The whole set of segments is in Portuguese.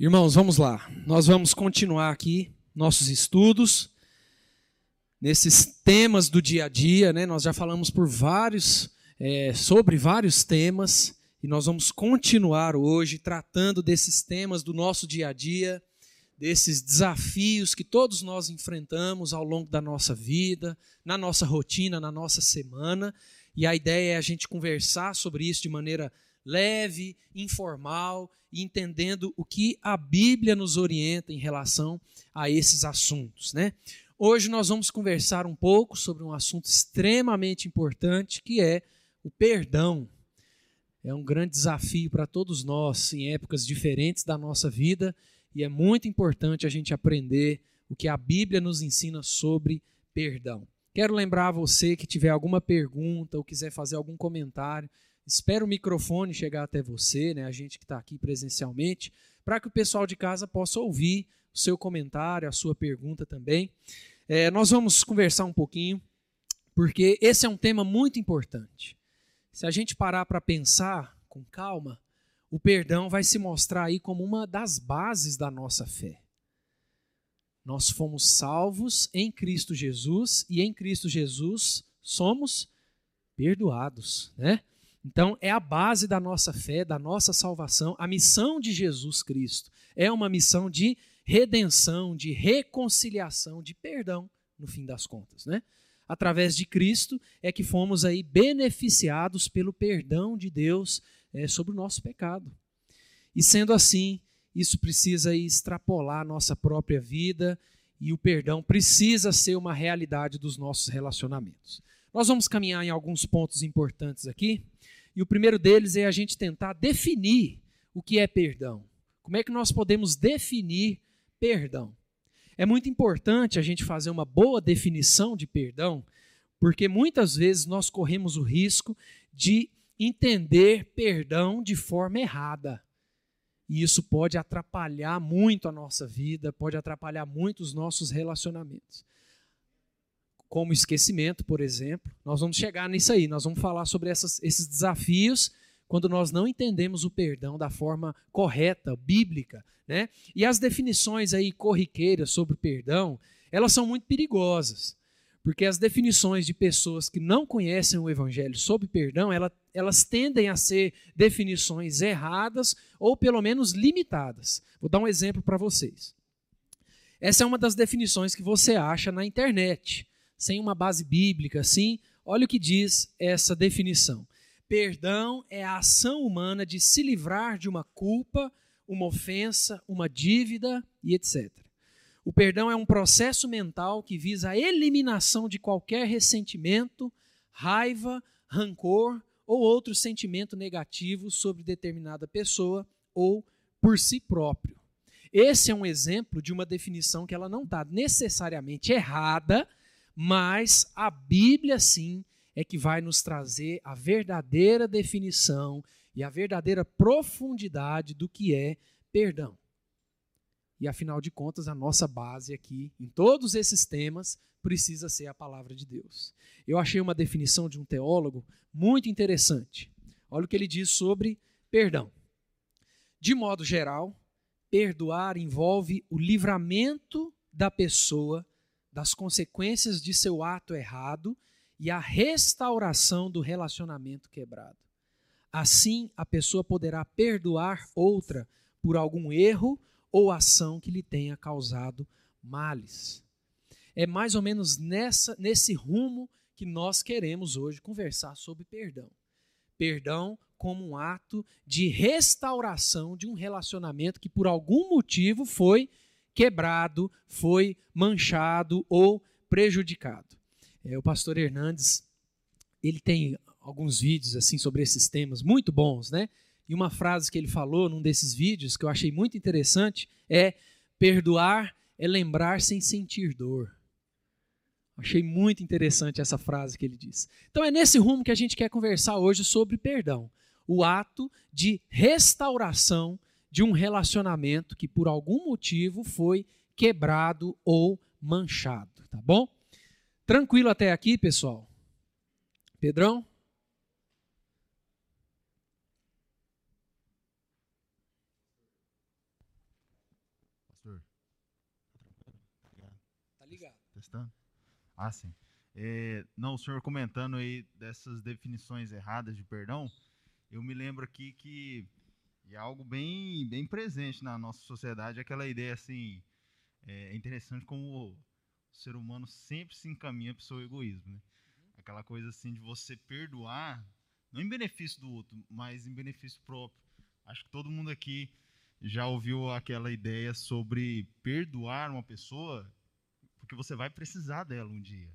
Irmãos, vamos lá. Nós vamos continuar aqui nossos estudos nesses temas do dia a dia, né? Nós já falamos por vários é, sobre vários temas e nós vamos continuar hoje tratando desses temas do nosso dia a dia, desses desafios que todos nós enfrentamos ao longo da nossa vida, na nossa rotina, na nossa semana. E a ideia é a gente conversar sobre isso de maneira leve, informal e entendendo o que a Bíblia nos orienta em relação a esses assuntos, né? Hoje nós vamos conversar um pouco sobre um assunto extremamente importante, que é o perdão. É um grande desafio para todos nós em épocas diferentes da nossa vida e é muito importante a gente aprender o que a Bíblia nos ensina sobre perdão. Quero lembrar a você que tiver alguma pergunta ou quiser fazer algum comentário, Espero o microfone chegar até você, né, a gente que está aqui presencialmente, para que o pessoal de casa possa ouvir o seu comentário, a sua pergunta também. É, nós vamos conversar um pouquinho, porque esse é um tema muito importante. Se a gente parar para pensar com calma, o perdão vai se mostrar aí como uma das bases da nossa fé. Nós fomos salvos em Cristo Jesus e em Cristo Jesus somos perdoados, né? Então, é a base da nossa fé, da nossa salvação. A missão de Jesus Cristo é uma missão de redenção, de reconciliação, de perdão, no fim das contas, né? Através de Cristo é que fomos aí beneficiados pelo perdão de Deus é, sobre o nosso pecado. E sendo assim, isso precisa extrapolar a nossa própria vida e o perdão precisa ser uma realidade dos nossos relacionamentos. Nós vamos caminhar em alguns pontos importantes aqui. E o primeiro deles é a gente tentar definir o que é perdão. Como é que nós podemos definir perdão? É muito importante a gente fazer uma boa definição de perdão, porque muitas vezes nós corremos o risco de entender perdão de forma errada. E isso pode atrapalhar muito a nossa vida, pode atrapalhar muito os nossos relacionamentos como esquecimento, por exemplo. Nós vamos chegar nisso aí, nós vamos falar sobre essas, esses desafios quando nós não entendemos o perdão da forma correta, bíblica. Né? E as definições aí corriqueiras sobre perdão, elas são muito perigosas. Porque as definições de pessoas que não conhecem o Evangelho sobre perdão, ela, elas tendem a ser definições erradas ou pelo menos limitadas. Vou dar um exemplo para vocês. Essa é uma das definições que você acha na internet sem uma base bíblica, assim, olha o que diz essa definição. Perdão é a ação humana de se livrar de uma culpa, uma ofensa, uma dívida e etc. O perdão é um processo mental que visa a eliminação de qualquer ressentimento, raiva, rancor ou outro sentimento negativo sobre determinada pessoa ou por si próprio. Esse é um exemplo de uma definição que ela não está necessariamente errada, mas a Bíblia, sim, é que vai nos trazer a verdadeira definição e a verdadeira profundidade do que é perdão. E afinal de contas, a nossa base aqui, em todos esses temas, precisa ser a palavra de Deus. Eu achei uma definição de um teólogo muito interessante. Olha o que ele diz sobre perdão. De modo geral, perdoar envolve o livramento da pessoa das consequências de seu ato errado e a restauração do relacionamento quebrado. Assim, a pessoa poderá perdoar outra por algum erro ou ação que lhe tenha causado males. É mais ou menos nessa, nesse rumo que nós queremos hoje conversar sobre perdão. Perdão como um ato de restauração de um relacionamento que por algum motivo foi quebrado, foi manchado ou prejudicado. É, o pastor Hernandes, ele tem alguns vídeos assim sobre esses temas muito bons, né? E uma frase que ele falou num desses vídeos que eu achei muito interessante é: perdoar é lembrar sem sentir dor. Achei muito interessante essa frase que ele diz. Então é nesse rumo que a gente quer conversar hoje sobre perdão, o ato de restauração de um relacionamento que por algum motivo foi quebrado ou manchado, tá bom? Tranquilo até aqui, pessoal? Pedrão? Pastor? Tá ligado. Testando? Ah, sim. É, não, o senhor comentando aí dessas definições erradas de perdão, eu me lembro aqui que é algo bem, bem presente na nossa sociedade, aquela ideia assim, é interessante como o ser humano sempre se encaminha para o seu egoísmo, né? Aquela coisa assim de você perdoar, não em benefício do outro, mas em benefício próprio. Acho que todo mundo aqui já ouviu aquela ideia sobre perdoar uma pessoa porque você vai precisar dela um dia.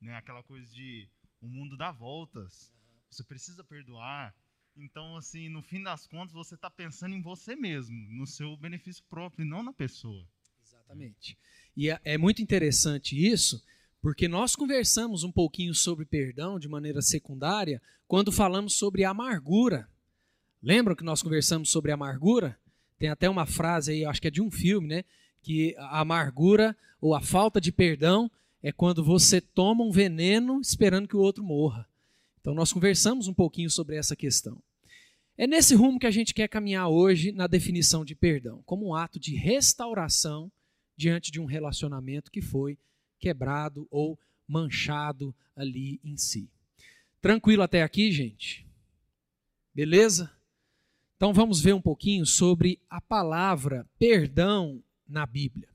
Né? Aquela coisa de o mundo dá voltas, você precisa perdoar. Então, assim, no fim das contas, você está pensando em você mesmo, no seu benefício próprio, e não na pessoa. Exatamente. E é, é muito interessante isso, porque nós conversamos um pouquinho sobre perdão de maneira secundária quando falamos sobre amargura. Lembram que nós conversamos sobre amargura? Tem até uma frase aí, acho que é de um filme, né? Que a amargura ou a falta de perdão é quando você toma um veneno esperando que o outro morra. Então nós conversamos um pouquinho sobre essa questão. É nesse rumo que a gente quer caminhar hoje na definição de perdão, como um ato de restauração diante de um relacionamento que foi quebrado ou manchado ali em si. Tranquilo até aqui, gente? Beleza? Então vamos ver um pouquinho sobre a palavra perdão na Bíblia.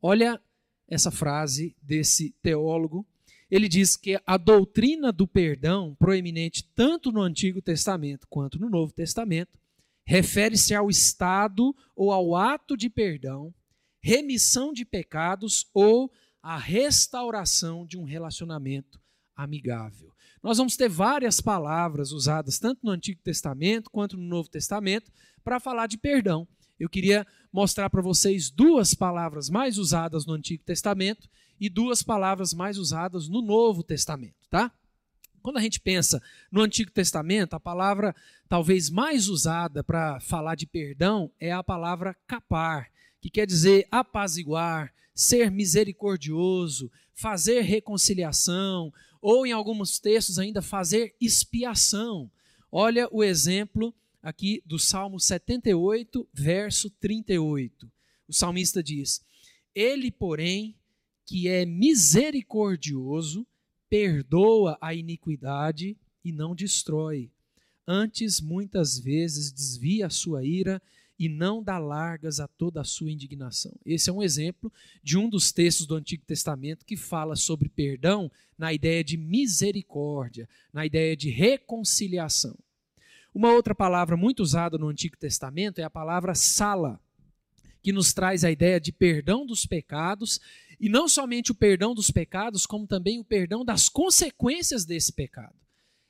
Olha essa frase desse teólogo. Ele diz que a doutrina do perdão, proeminente tanto no Antigo Testamento quanto no Novo Testamento, refere-se ao estado ou ao ato de perdão, remissão de pecados ou a restauração de um relacionamento amigável. Nós vamos ter várias palavras usadas tanto no Antigo Testamento quanto no Novo Testamento para falar de perdão. Eu queria mostrar para vocês duas palavras mais usadas no Antigo Testamento e duas palavras mais usadas no Novo Testamento, tá? Quando a gente pensa no Antigo Testamento, a palavra talvez mais usada para falar de perdão é a palavra capar, que quer dizer apaziguar, ser misericordioso, fazer reconciliação, ou em alguns textos ainda fazer expiação. Olha o exemplo aqui do Salmo 78, verso 38. O salmista diz: Ele, porém, que é misericordioso, perdoa a iniquidade e não destrói. Antes, muitas vezes, desvia a sua ira e não dá largas a toda a sua indignação. Esse é um exemplo de um dos textos do Antigo Testamento que fala sobre perdão na ideia de misericórdia, na ideia de reconciliação. Uma outra palavra muito usada no Antigo Testamento é a palavra sala, que nos traz a ideia de perdão dos pecados, e não somente o perdão dos pecados, como também o perdão das consequências desse pecado.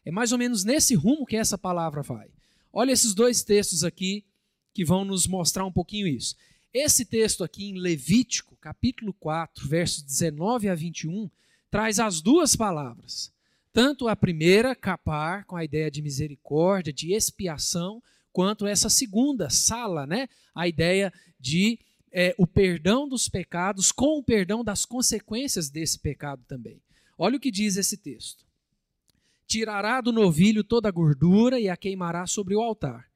É mais ou menos nesse rumo que essa palavra vai. Olha esses dois textos aqui que vão nos mostrar um pouquinho isso. Esse texto aqui em Levítico, capítulo 4, versos 19 a 21, traz as duas palavras. Tanto a primeira, capar, com a ideia de misericórdia, de expiação, quanto essa segunda, sala, né? a ideia de é, o perdão dos pecados com o perdão das consequências desse pecado também. Olha o que diz esse texto. Tirará do novilho toda a gordura e a queimará sobre o altar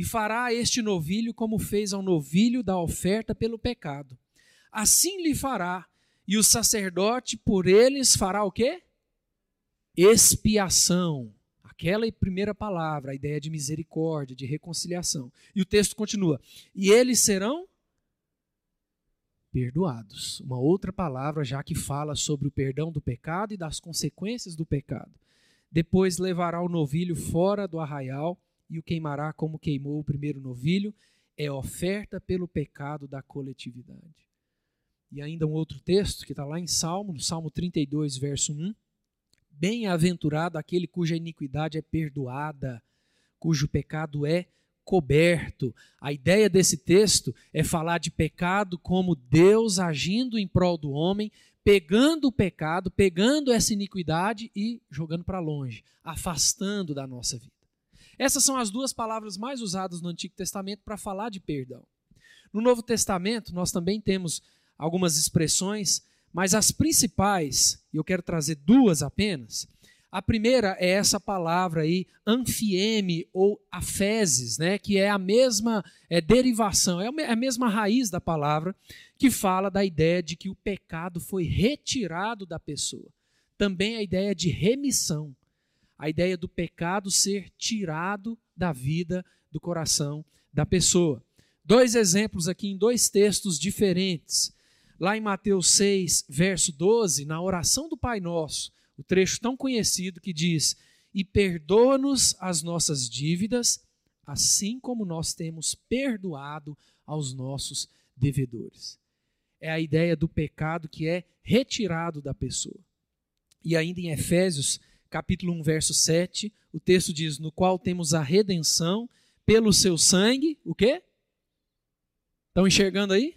e fará este novilho como fez ao novilho da oferta pelo pecado. Assim lhe fará, e o sacerdote por eles fará o quê? Expiação. Aquela primeira palavra, a ideia de misericórdia, de reconciliação. E o texto continua: e eles serão perdoados. Uma outra palavra já que fala sobre o perdão do pecado e das consequências do pecado. Depois levará o novilho fora do arraial e o queimará como queimou o primeiro novilho, é oferta pelo pecado da coletividade. E ainda um outro texto que está lá em Salmo, no Salmo 32, verso 1. Bem-aventurado aquele cuja iniquidade é perdoada, cujo pecado é coberto. A ideia desse texto é falar de pecado como Deus agindo em prol do homem, pegando o pecado, pegando essa iniquidade e jogando para longe, afastando da nossa vida. Essas são as duas palavras mais usadas no Antigo Testamento para falar de perdão. No Novo Testamento, nós também temos algumas expressões, mas as principais, e eu quero trazer duas apenas. A primeira é essa palavra aí, anfieme ou afeses, né, que é a mesma é, derivação, é a mesma raiz da palavra, que fala da ideia de que o pecado foi retirado da pessoa. Também a ideia de remissão, a ideia do pecado ser tirado da vida, do coração da pessoa. Dois exemplos aqui em dois textos diferentes. Lá em Mateus 6, verso 12, na oração do Pai Nosso, o trecho tão conhecido que diz: E perdoa-nos as nossas dívidas, assim como nós temos perdoado aos nossos devedores. É a ideia do pecado que é retirado da pessoa. E ainda em Efésios, capítulo 1, verso 7, o texto diz: No qual temos a redenção pelo seu sangue, o quê? Estão enxergando aí?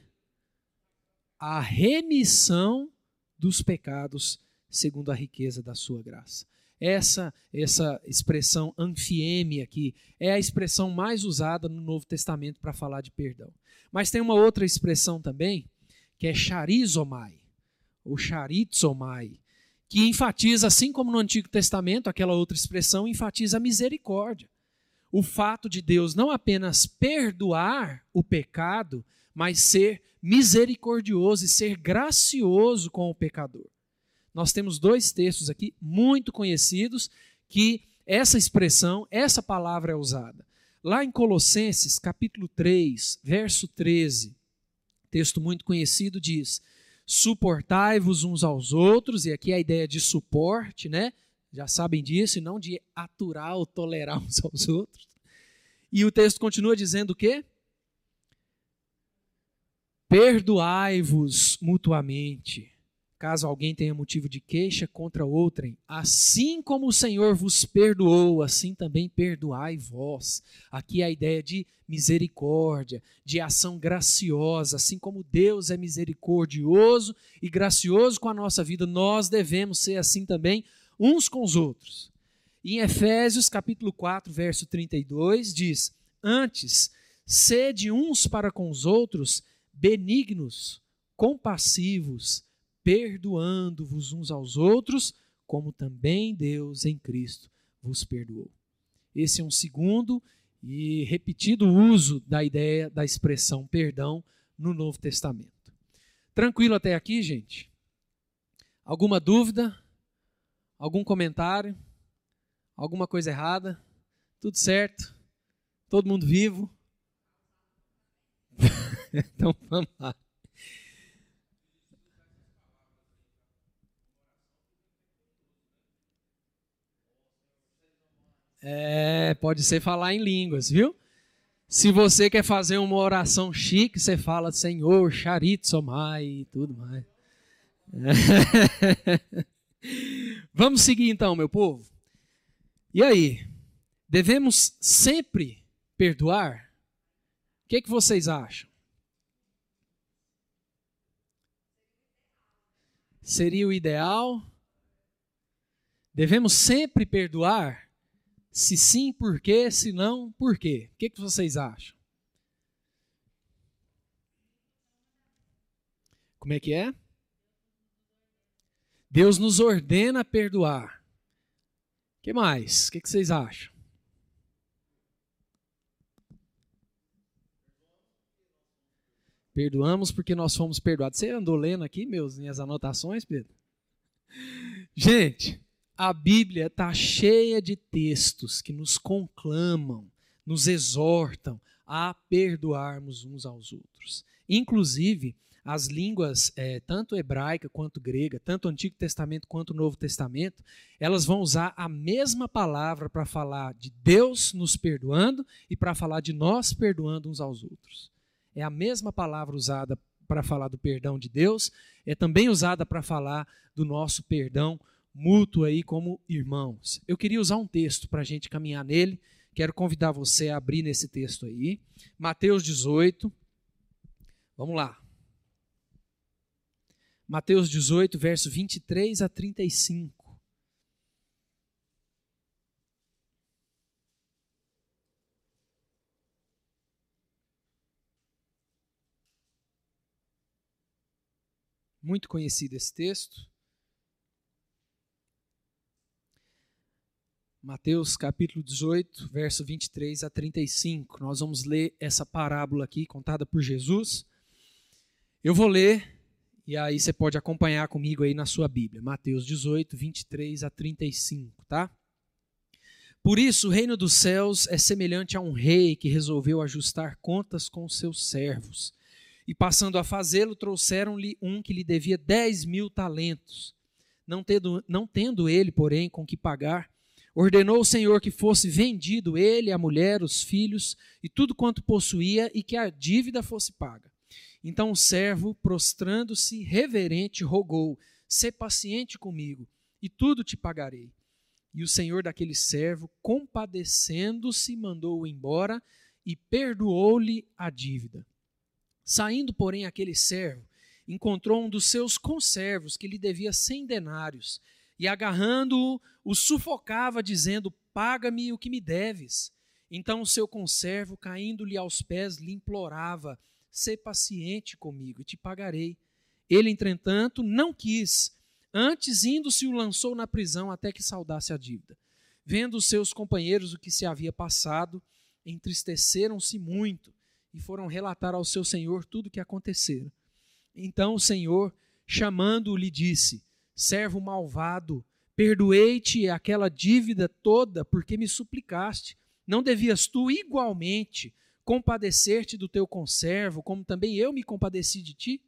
A remissão dos pecados segundo a riqueza da sua graça. Essa essa expressão anfieme aqui é a expressão mais usada no Novo Testamento para falar de perdão. Mas tem uma outra expressão também, que é charizomai, ou charizomai, que enfatiza, assim como no Antigo Testamento, aquela outra expressão enfatiza a misericórdia. O fato de Deus não apenas perdoar o pecado, mas ser misericordioso e ser gracioso com o pecador nós temos dois textos aqui muito conhecidos que essa expressão, essa palavra é usada. Lá em Colossenses, capítulo 3, verso 13, texto muito conhecido diz: Suportai-vos uns aos outros, e aqui a ideia de suporte, né? Já sabem disso, e não de aturar ou tolerar uns aos outros. E o texto continua dizendo o quê? Perdoai-vos mutuamente caso alguém tenha motivo de queixa contra outrem, assim como o Senhor vos perdoou, assim também perdoai vós. Aqui é a ideia de misericórdia, de ação graciosa, assim como Deus é misericordioso e gracioso com a nossa vida, nós devemos ser assim também uns com os outros. Em Efésios capítulo 4, verso 32 diz: "Antes sede uns para com os outros benignos, compassivos, perdoando-vos uns aos outros, como também Deus em Cristo vos perdoou. Esse é um segundo e repetido uso da ideia da expressão perdão no Novo Testamento. Tranquilo até aqui, gente? Alguma dúvida? Algum comentário? Alguma coisa errada? Tudo certo? Todo mundo vivo? então vamos lá. É, pode ser falar em línguas, viu? Se você quer fazer uma oração chique, você fala Senhor, Charitsomai e tudo mais. É. Vamos seguir então, meu povo. E aí? Devemos sempre perdoar? O que, que vocês acham? Seria o ideal? Devemos sempre perdoar? Se sim, por quê? Se não, por quê? O que, que vocês acham? Como é que é? Deus nos ordena perdoar. O que mais? O que, que vocês acham? Perdoamos porque nós fomos perdoados. Você andou lendo aqui meus, minhas anotações, Pedro? Gente, a Bíblia está cheia de textos que nos conclamam, nos exortam a perdoarmos uns aos outros. Inclusive, as línguas, é, tanto hebraica quanto grega, tanto o Antigo Testamento quanto o Novo Testamento, elas vão usar a mesma palavra para falar de Deus nos perdoando e para falar de nós perdoando uns aos outros. É a mesma palavra usada para falar do perdão de Deus, é também usada para falar do nosso perdão mútuo aí como irmãos. Eu queria usar um texto para a gente caminhar nele. Quero convidar você a abrir nesse texto aí. Mateus 18. Vamos lá. Mateus 18, verso 23 a 35. Muito conhecido esse texto. Mateus capítulo 18, verso 23 a 35. Nós vamos ler essa parábola aqui, contada por Jesus. Eu vou ler, e aí você pode acompanhar comigo aí na sua Bíblia. Mateus 18, 23 a 35, tá? Por isso, o reino dos céus é semelhante a um rei que resolveu ajustar contas com seus servos. E passando a fazê-lo, trouxeram-lhe um que lhe devia dez mil talentos. Não tendo, não tendo ele, porém, com que pagar, ordenou o Senhor que fosse vendido ele, a mulher, os filhos e tudo quanto possuía e que a dívida fosse paga. Então o servo, prostrando-se reverente, rogou: Sê paciente comigo, e tudo te pagarei. E o senhor daquele servo, compadecendo-se, mandou-o embora e perdoou-lhe a dívida. Saindo, porém, aquele servo, encontrou um dos seus conservos que lhe devia cem denários, e agarrando-o, o sufocava, dizendo: Paga-me o que me deves. Então o seu conservo, caindo-lhe aos pés, lhe implorava: Sê paciente comigo e te pagarei. Ele, entretanto, não quis Antes, indo-se, o lançou na prisão até que saudasse a dívida. Vendo os seus companheiros o que se havia passado, entristeceram-se muito e foram relatar ao seu senhor tudo o que acontecera. Então o senhor, chamando-o, lhe disse: Servo malvado, perdoei-te aquela dívida toda porque me suplicaste. Não devias tu igualmente compadecer-te do teu conservo, como também eu me compadeci de ti?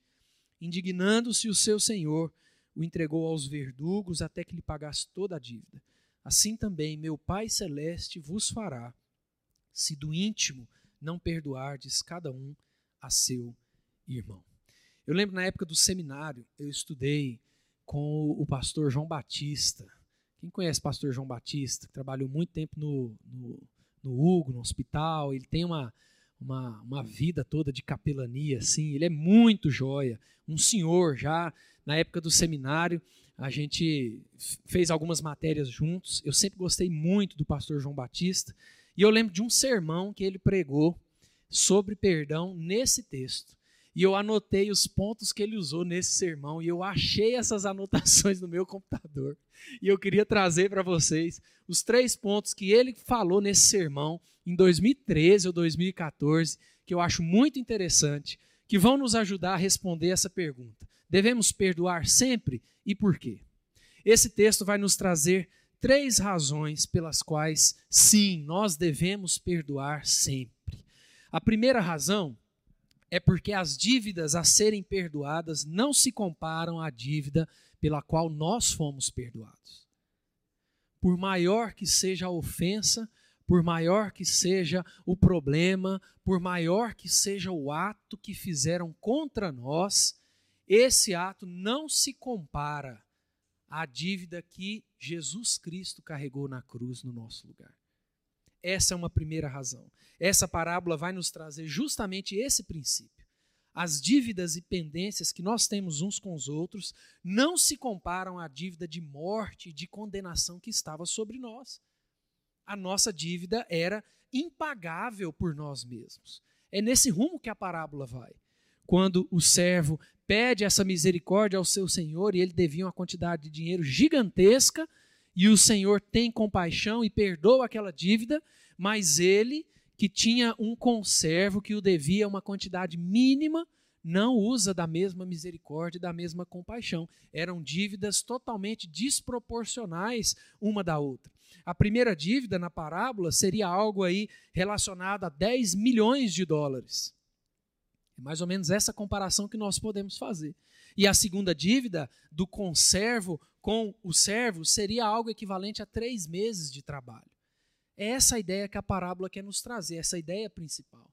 Indignando-se o seu senhor, o entregou aos verdugos até que lhe pagasse toda a dívida. Assim também meu Pai Celeste vos fará, se do íntimo não perdoardes cada um a seu irmão. Eu lembro na época do seminário, eu estudei com o pastor João Batista. Quem conhece o pastor João Batista? Trabalhou muito tempo no, no, no Hugo, no hospital. Ele tem uma, uma, uma vida toda de capelania, assim. Ele é muito joia. Um senhor já na época do seminário, a gente fez algumas matérias juntos. Eu sempre gostei muito do pastor João Batista. E eu lembro de um sermão que ele pregou sobre perdão nesse texto. E eu anotei os pontos que ele usou nesse sermão e eu achei essas anotações no meu computador. E eu queria trazer para vocês os três pontos que ele falou nesse sermão em 2013 ou 2014, que eu acho muito interessante, que vão nos ajudar a responder essa pergunta. Devemos perdoar sempre e por quê? Esse texto vai nos trazer três razões pelas quais, sim, nós devemos perdoar sempre. A primeira razão é porque as dívidas a serem perdoadas não se comparam à dívida pela qual nós fomos perdoados. Por maior que seja a ofensa, por maior que seja o problema, por maior que seja o ato que fizeram contra nós, esse ato não se compara à dívida que Jesus Cristo carregou na cruz no nosso lugar. Essa é uma primeira razão. Essa parábola vai nos trazer justamente esse princípio. As dívidas e pendências que nós temos uns com os outros não se comparam à dívida de morte e de condenação que estava sobre nós. A nossa dívida era impagável por nós mesmos. É nesse rumo que a parábola vai. Quando o servo pede essa misericórdia ao seu senhor e ele devia uma quantidade de dinheiro gigantesca e o senhor tem compaixão e perdoa aquela dívida, mas ele, que tinha um conservo que o devia uma quantidade mínima, não usa da mesma misericórdia e da mesma compaixão. Eram dívidas totalmente desproporcionais uma da outra. A primeira dívida na parábola seria algo aí relacionado a 10 milhões de dólares. É mais ou menos essa comparação que nós podemos fazer. E a segunda dívida do conservo com o servo seria algo equivalente a três meses de trabalho. É essa a ideia que a parábola quer nos trazer, essa ideia principal.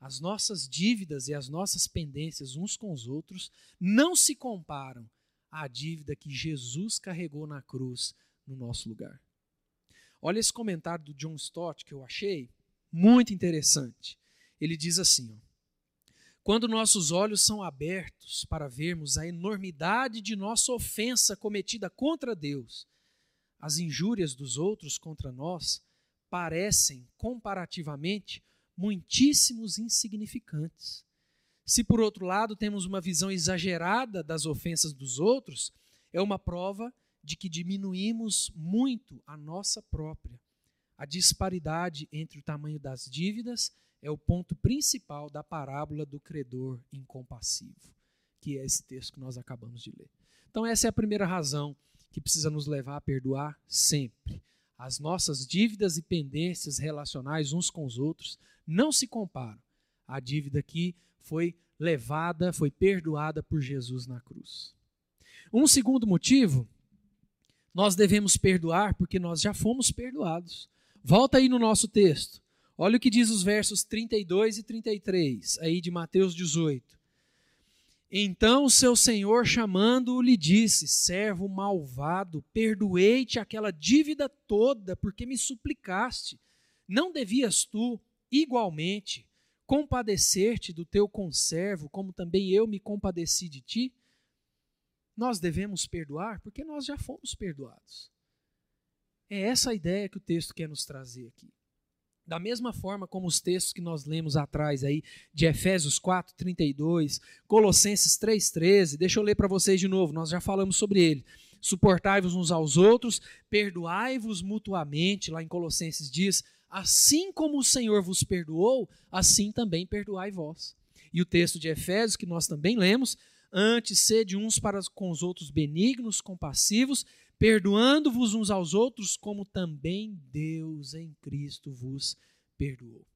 As nossas dívidas e as nossas pendências uns com os outros não se comparam à dívida que Jesus carregou na cruz no nosso lugar. Olha esse comentário do John Stott que eu achei muito interessante. Ele diz assim: ó, quando nossos olhos são abertos para vermos a enormidade de nossa ofensa cometida contra Deus, as injúrias dos outros contra nós parecem, comparativamente, muitíssimos insignificantes. Se, por outro lado, temos uma visão exagerada das ofensas dos outros, é uma prova de que diminuímos muito a nossa própria. A disparidade entre o tamanho das dívidas é o ponto principal da parábola do credor incompassivo, que é esse texto que nós acabamos de ler. Então, essa é a primeira razão que precisa nos levar a perdoar sempre. As nossas dívidas e pendências relacionais uns com os outros não se comparam à dívida que foi levada, foi perdoada por Jesus na cruz. Um segundo motivo, nós devemos perdoar porque nós já fomos perdoados. Volta aí no nosso texto. Olha o que diz os versos 32 e 33, aí de Mateus 18. Então o seu senhor, chamando-o, lhe disse: Servo malvado, perdoei-te aquela dívida toda, porque me suplicaste. Não devias tu, igualmente, compadecer-te do teu conservo, como também eu me compadeci de ti? Nós devemos perdoar porque nós já fomos perdoados. É essa a ideia que o texto quer nos trazer aqui. Da mesma forma como os textos que nós lemos atrás aí, de Efésios 4, 32, Colossenses 3, 13, deixa eu ler para vocês de novo, nós já falamos sobre ele. Suportai-vos uns aos outros, perdoai-vos mutuamente, lá em Colossenses diz, assim como o Senhor vos perdoou, assim também perdoai vós. E o texto de Efésios, que nós também lemos, antes sede uns para com os outros benignos, compassivos, perdoando-vos uns aos outros, como também Deus em Cristo vos perdoou.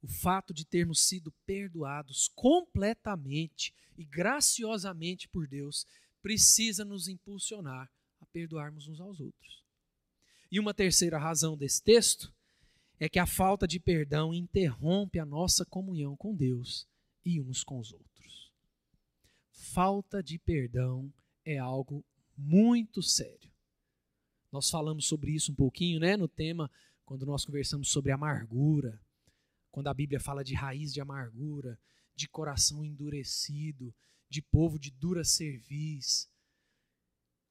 O fato de termos sido perdoados completamente e graciosamente por Deus precisa nos impulsionar a perdoarmos uns aos outros. E uma terceira razão desse texto é que a falta de perdão interrompe a nossa comunhão com Deus e uns com os outros. Falta de perdão é algo muito sério. Nós falamos sobre isso um pouquinho, né, no tema quando nós conversamos sobre amargura, quando a Bíblia fala de raiz de amargura, de coração endurecido, de povo de dura cerviz.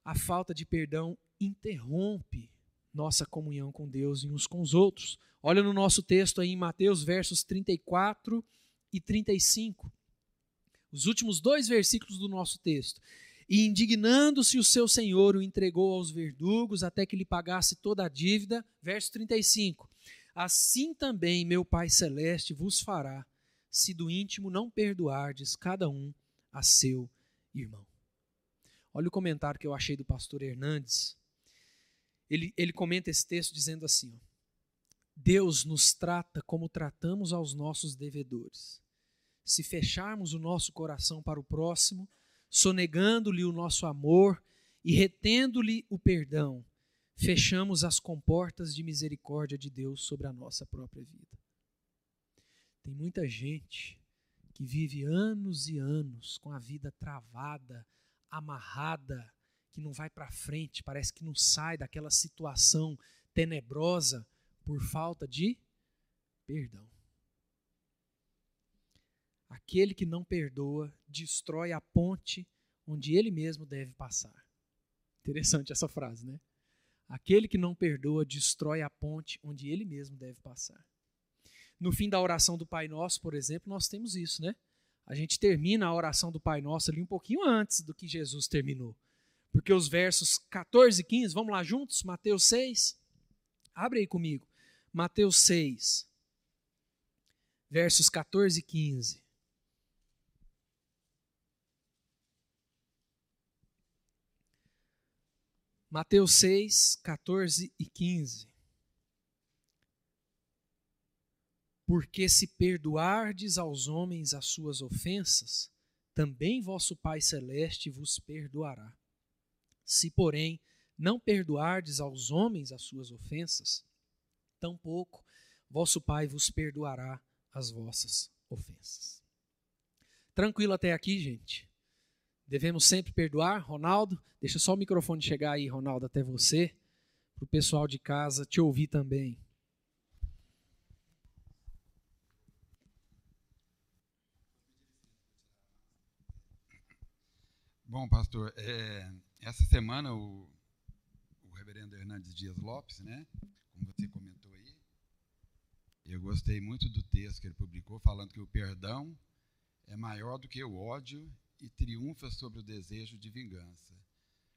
A falta de perdão interrompe nossa comunhão com Deus e uns com os outros. Olha no nosso texto aí em Mateus, versos 34 e 35. Os últimos dois versículos do nosso texto. E indignando-se o seu senhor, o entregou aos verdugos até que lhe pagasse toda a dívida. Verso 35. Assim também meu Pai Celeste vos fará, se do íntimo não perdoardes cada um a seu irmão. Olha o comentário que eu achei do pastor Hernandes. Ele, ele comenta esse texto dizendo assim: ó, Deus nos trata como tratamos aos nossos devedores. Se fecharmos o nosso coração para o próximo, sonegando-lhe o nosso amor e retendo-lhe o perdão, fechamos as comportas de misericórdia de Deus sobre a nossa própria vida. Tem muita gente que vive anos e anos com a vida travada, amarrada, que não vai para frente, parece que não sai daquela situação tenebrosa por falta de perdão. Aquele que não perdoa destrói a ponte onde ele mesmo deve passar. Interessante essa frase, né? Aquele que não perdoa destrói a ponte onde ele mesmo deve passar. No fim da oração do Pai Nosso, por exemplo, nós temos isso, né? A gente termina a oração do Pai Nosso ali um pouquinho antes do que Jesus terminou. Porque os versos 14 e 15, vamos lá juntos? Mateus 6. Abre aí comigo. Mateus 6, versos 14 e 15. Mateus 6, 14 e 15. Porque se perdoardes aos homens as suas ofensas, também vosso Pai Celeste vos perdoará. Se, porém, não perdoardes aos homens as suas ofensas, tampouco vosso Pai vos perdoará as vossas ofensas. Tranquilo até aqui, gente? Devemos sempre perdoar. Ronaldo, deixa só o microfone chegar aí, Ronaldo, até você, para o pessoal de casa te ouvir também. Bom, pastor, é, essa semana o, o reverendo Hernandes Dias Lopes, né, como você comentou aí, eu gostei muito do texto que ele publicou, falando que o perdão é maior do que o ódio e triunfa sobre o desejo de vingança.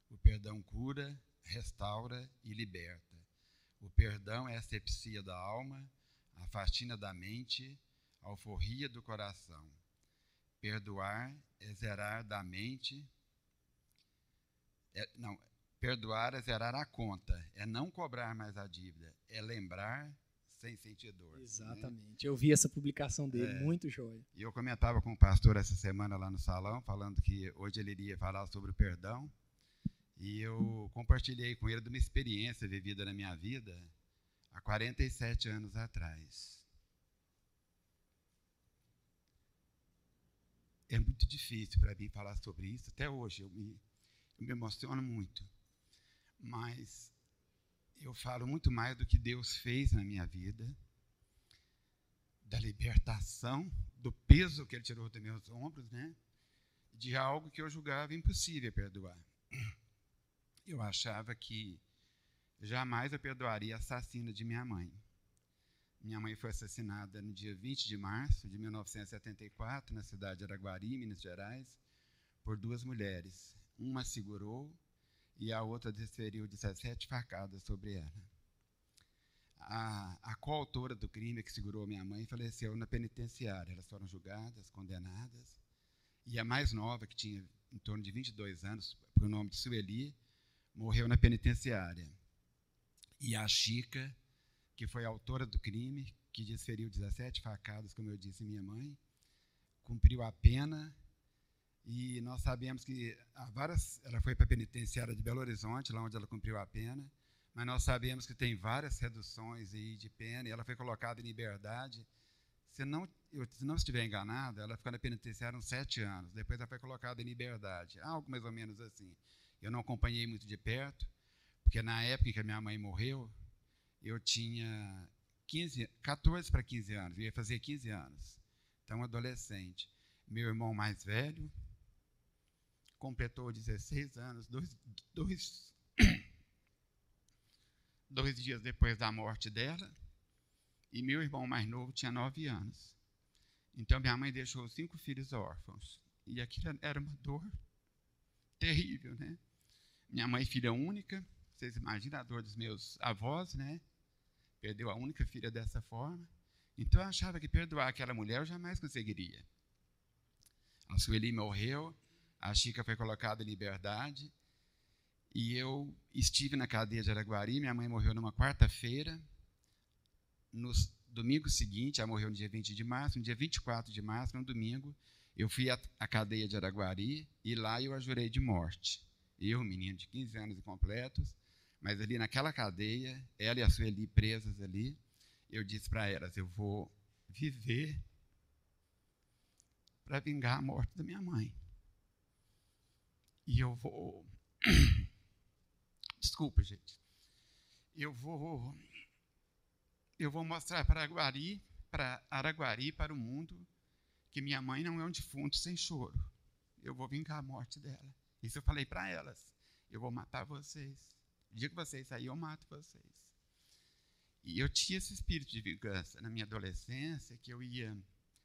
O perdão cura, restaura e liberta. O perdão é a asepsia da alma, a faxina da mente, a alforria do coração. Perdoar é zerar da mente. É, não, perdoar é zerar a conta, é não cobrar mais a dívida, é lembrar sem sentir dor. Né? Exatamente. Né? Eu vi essa publicação dele, é, muito joia. E eu comentava com o pastor essa semana lá no salão, falando que hoje ele iria falar sobre o perdão. E eu compartilhei com ele de uma experiência vivida na minha vida há 47 anos atrás. É muito difícil para mim falar sobre isso, até hoje eu me, eu me emociono muito. Mas eu falo muito mais do que Deus fez na minha vida, da libertação, do peso que Ele tirou dos meus ombros, né? de algo que eu julgava impossível perdoar. Eu achava que jamais eu perdoaria a assassina de minha mãe. Minha mãe foi assassinada no dia 20 de março de 1974, na cidade de Araguari, Minas Gerais, por duas mulheres. Uma segurou e a outra desferiu 17 facadas sobre ela. A, a coautora do crime que segurou minha mãe faleceu na penitenciária. Elas foram julgadas, condenadas. E a mais nova, que tinha em torno de 22 anos, por nome de Sueli, morreu na penitenciária. E a Chica, que foi a autora do crime, que desferiu 17 facadas, como eu disse, minha mãe, cumpriu a pena e nós sabemos que há várias, ela foi para a penitenciária de Belo Horizonte, lá onde ela cumpriu a pena, mas nós sabemos que tem várias reduções aí de pena, e ela foi colocada em liberdade. Se não, eu, se não estiver enganado, ela ficou na penitenciária uns sete anos, depois ela foi colocada em liberdade, algo mais ou menos assim. Eu não acompanhei muito de perto, porque na época em que a minha mãe morreu, eu tinha 15, 14 para 15 anos, eu ia fazer 15 anos, então adolescente. Meu irmão mais velho, completou 16 anos, dois, dois, dois dias depois da morte dela, e meu irmão mais novo tinha nove anos. Então minha mãe deixou cinco filhos órfãos. E aquilo era uma dor terrível, né? Minha mãe, filha única, vocês imaginam a dor dos meus avós, né? Perdeu a única filha dessa forma. Então eu achava que perdoar aquela mulher eu jamais conseguiria. A Sueli morreu, a Chica foi colocada em liberdade. E eu estive na cadeia de Araguari. Minha mãe morreu numa quarta-feira. No domingo seguinte, ela morreu no dia 20 de março. No dia 24 de março, no domingo, eu fui à, cadeia de Araguari e lá eu a jurei de morte. Eu, menino de 15 anos incompletos, mas ali naquela cadeia, ela e a Sueli presas ali, eu disse para elas: eu vou viver para vingar a morte da minha mãe. E eu vou. Desculpa, gente. Eu vou. Eu vou mostrar para Araguari, para Araguari, para o mundo, que minha mãe não é um defunto sem choro. Eu vou vingar a morte dela. Isso eu falei para elas. Eu vou matar vocês. O dia que vocês saírem, eu mato vocês. E eu tinha esse espírito de vingança na minha adolescência, que eu ia.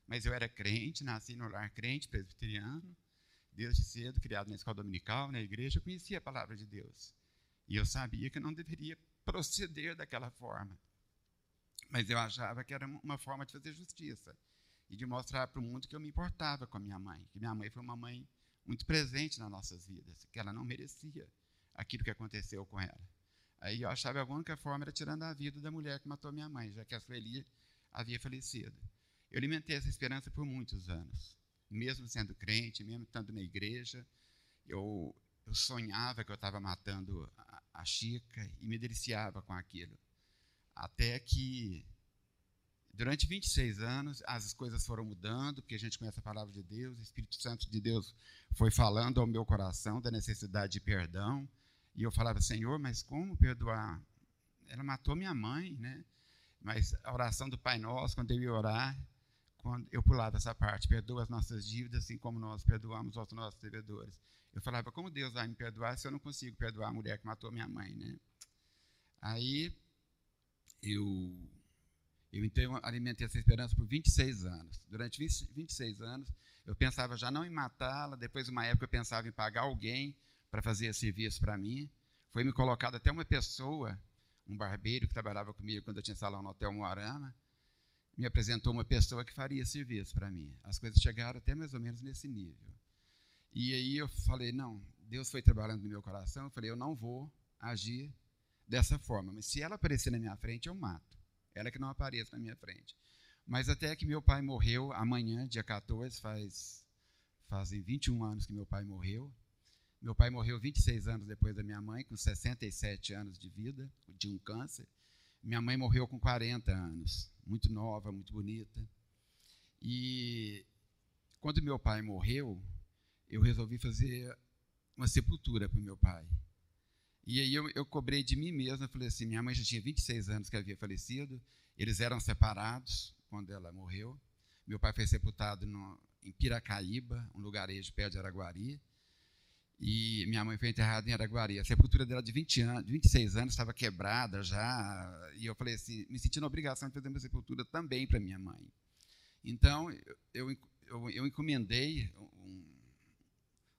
Mas eu era crente, nasci no lar crente presbiteriano desde cedo, criado na escola dominical, na igreja, eu conhecia a palavra de Deus. E eu sabia que não deveria proceder daquela forma. Mas eu achava que era uma forma de fazer justiça e de mostrar para o mundo que eu me importava com a minha mãe, que minha mãe foi uma mãe muito presente nas nossas vidas, que ela não merecia aquilo que aconteceu com ela. Aí eu achava que a única forma era tirando a vida da mulher que matou minha mãe, já que a Sueli havia falecido. Eu alimentei essa esperança por muitos anos mesmo sendo crente, mesmo estando na igreja, eu, eu sonhava que eu estava matando a, a Chica e me deliciava com aquilo. Até que, durante 26 anos, as coisas foram mudando, porque a gente conhece a palavra de Deus, o Espírito Santo de Deus foi falando ao meu coração da necessidade de perdão. E eu falava, Senhor, mas como perdoar? Ela matou minha mãe, né? Mas a oração do Pai Nosso, quando eu ia orar, quando eu pulava essa parte, perdoa as nossas dívidas, assim como nós perdoamos os nossos devedores. Eu falava, como Deus vai me perdoar se eu não consigo perdoar a mulher que matou minha mãe, né? Aí, eu, eu então alimentei essa esperança por 26 anos. Durante 20, 26 anos, eu pensava já não em matá-la, depois, uma época, eu pensava em pagar alguém para fazer esse serviço para mim. Foi me colocado até uma pessoa, um barbeiro que trabalhava comigo quando eu tinha salão no Hotel Moarama, me apresentou uma pessoa que faria serviço para mim. As coisas chegaram até mais ou menos nesse nível. E aí eu falei, não, Deus foi trabalhando no meu coração, eu falei, eu não vou agir dessa forma, mas se ela aparecer na minha frente, eu mato. Ela que não apareça na minha frente. Mas até que meu pai morreu amanhã, dia 14, faz fazem 21 anos que meu pai morreu. Meu pai morreu 26 anos depois da minha mãe, com 67 anos de vida, de um câncer. Minha mãe morreu com 40 anos, muito nova, muito bonita. E quando meu pai morreu, eu resolvi fazer uma sepultura para o meu pai. E aí eu, eu cobrei de mim mesmo, eu falei assim, minha mãe já tinha 26 anos que havia falecido, eles eram separados quando ela morreu. Meu pai foi sepultado no, em Piracaíba, um lugarejo perto de Araguari. E minha mãe foi enterrada em Araguari. A sepultura dela de 20 anos, 26 anos estava quebrada já. E eu falei assim, me sentindo obrigação de fazer uma sepultura também para minha mãe. Então, eu, eu, eu encomendei um,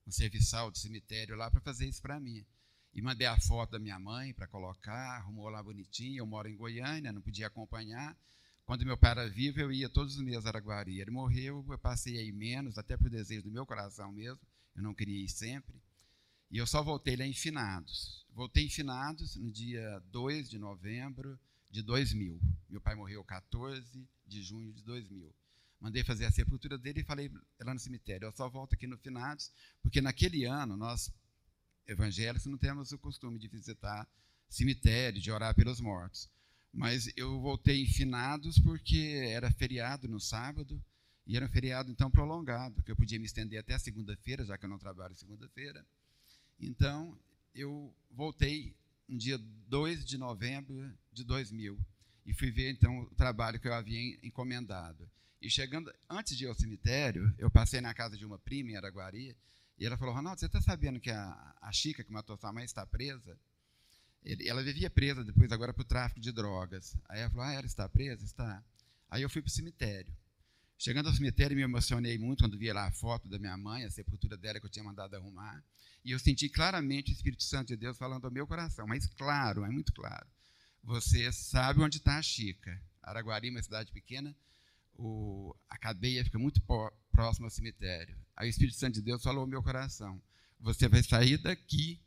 um serviçal de cemitério lá para fazer isso para mim. E mandei a foto da minha mãe para colocar, arrumou lá bonitinho. Eu moro em Goiânia, não podia acompanhar. Quando meu pai era vivo, eu ia todos os meses a Araguari. Ele morreu, eu passei aí menos, até por desejo do meu coração mesmo. Eu não queria ir sempre. E eu só voltei lá em Finados. Voltei em Finados no dia 2 de novembro de 2000. Meu pai morreu 14 de junho de 2000. Mandei fazer a sepultura dele e falei lá no cemitério, eu só volto aqui no Finados, porque naquele ano nós, evangélicos, não temos o costume de visitar cemitério, de orar pelos mortos. Mas eu voltei em Finados porque era feriado no sábado, e era um feriado então prolongado, que eu podia me estender até segunda-feira, já que eu não trabalho segunda-feira. Então, eu voltei no dia 2 de novembro de 2000 e fui ver então o trabalho que eu havia encomendado. E chegando, antes de ir ao cemitério, eu passei na casa de uma prima em Araguari, e ela falou: Ronaldo, você está sabendo que a, a Chica, que matou sua mãe, está presa? Ele, ela vivia presa depois, agora, por tráfico de drogas. Aí ela falou: Ah, ela está presa? Está. Aí eu fui para o cemitério. Chegando ao cemitério, me emocionei muito quando vi lá a foto da minha mãe, a sepultura dela que eu tinha mandado arrumar. E eu senti claramente o Espírito Santo de Deus falando ao meu coração, mas claro, é muito claro. Você sabe onde está a Chica. Araguari, uma cidade pequena, o, a cadeia fica muito próxima ao cemitério. Aí o Espírito Santo de Deus falou ao meu coração: Você vai sair daqui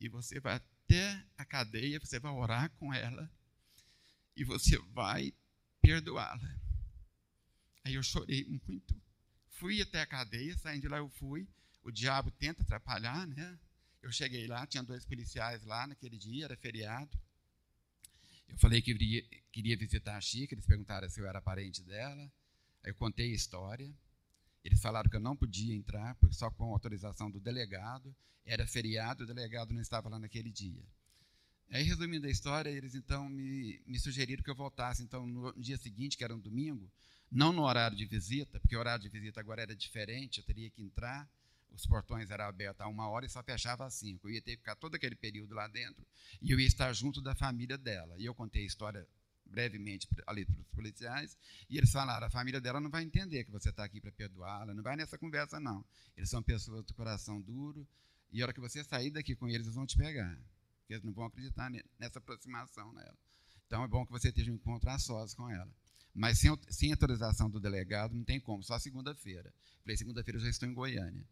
e você vai até a cadeia, você vai orar com ela e você vai perdoá-la. Aí eu chorei muito. Fui até a cadeia, saindo de lá eu fui o diabo tenta atrapalhar, né? Eu cheguei lá, tinha dois policiais lá naquele dia, era feriado. Eu falei que queria, queria visitar a Chica, eles perguntaram se eu era parente dela. Aí eu contei a história. Eles falaram que eu não podia entrar, porque só com autorização do delegado. Era feriado, o delegado não estava lá naquele dia. Aí, resumindo a história, eles então me, me sugeriram que eu voltasse então no dia seguinte, que era um domingo, não no horário de visita, porque o horário de visita agora era diferente, eu teria que entrar os portões eram abertos a uma hora e só fechava às cinco. Eu ia ter que ficar todo aquele período lá dentro e eu ia estar junto da família dela. E eu contei a história brevemente ali para os policiais e eles falaram: a família dela não vai entender que você está aqui para perdoá-la, não vai nessa conversa, não. Eles são pessoas do coração duro e a hora que você sair daqui com eles, eles vão te pegar. Porque eles não vão acreditar nessa aproximação nela. Então é bom que você esteja um encontro a sós com ela. Mas sem, sem autorização do delegado, não tem como, só segunda-feira. Falei, segunda-feira eu já estou em Goiânia.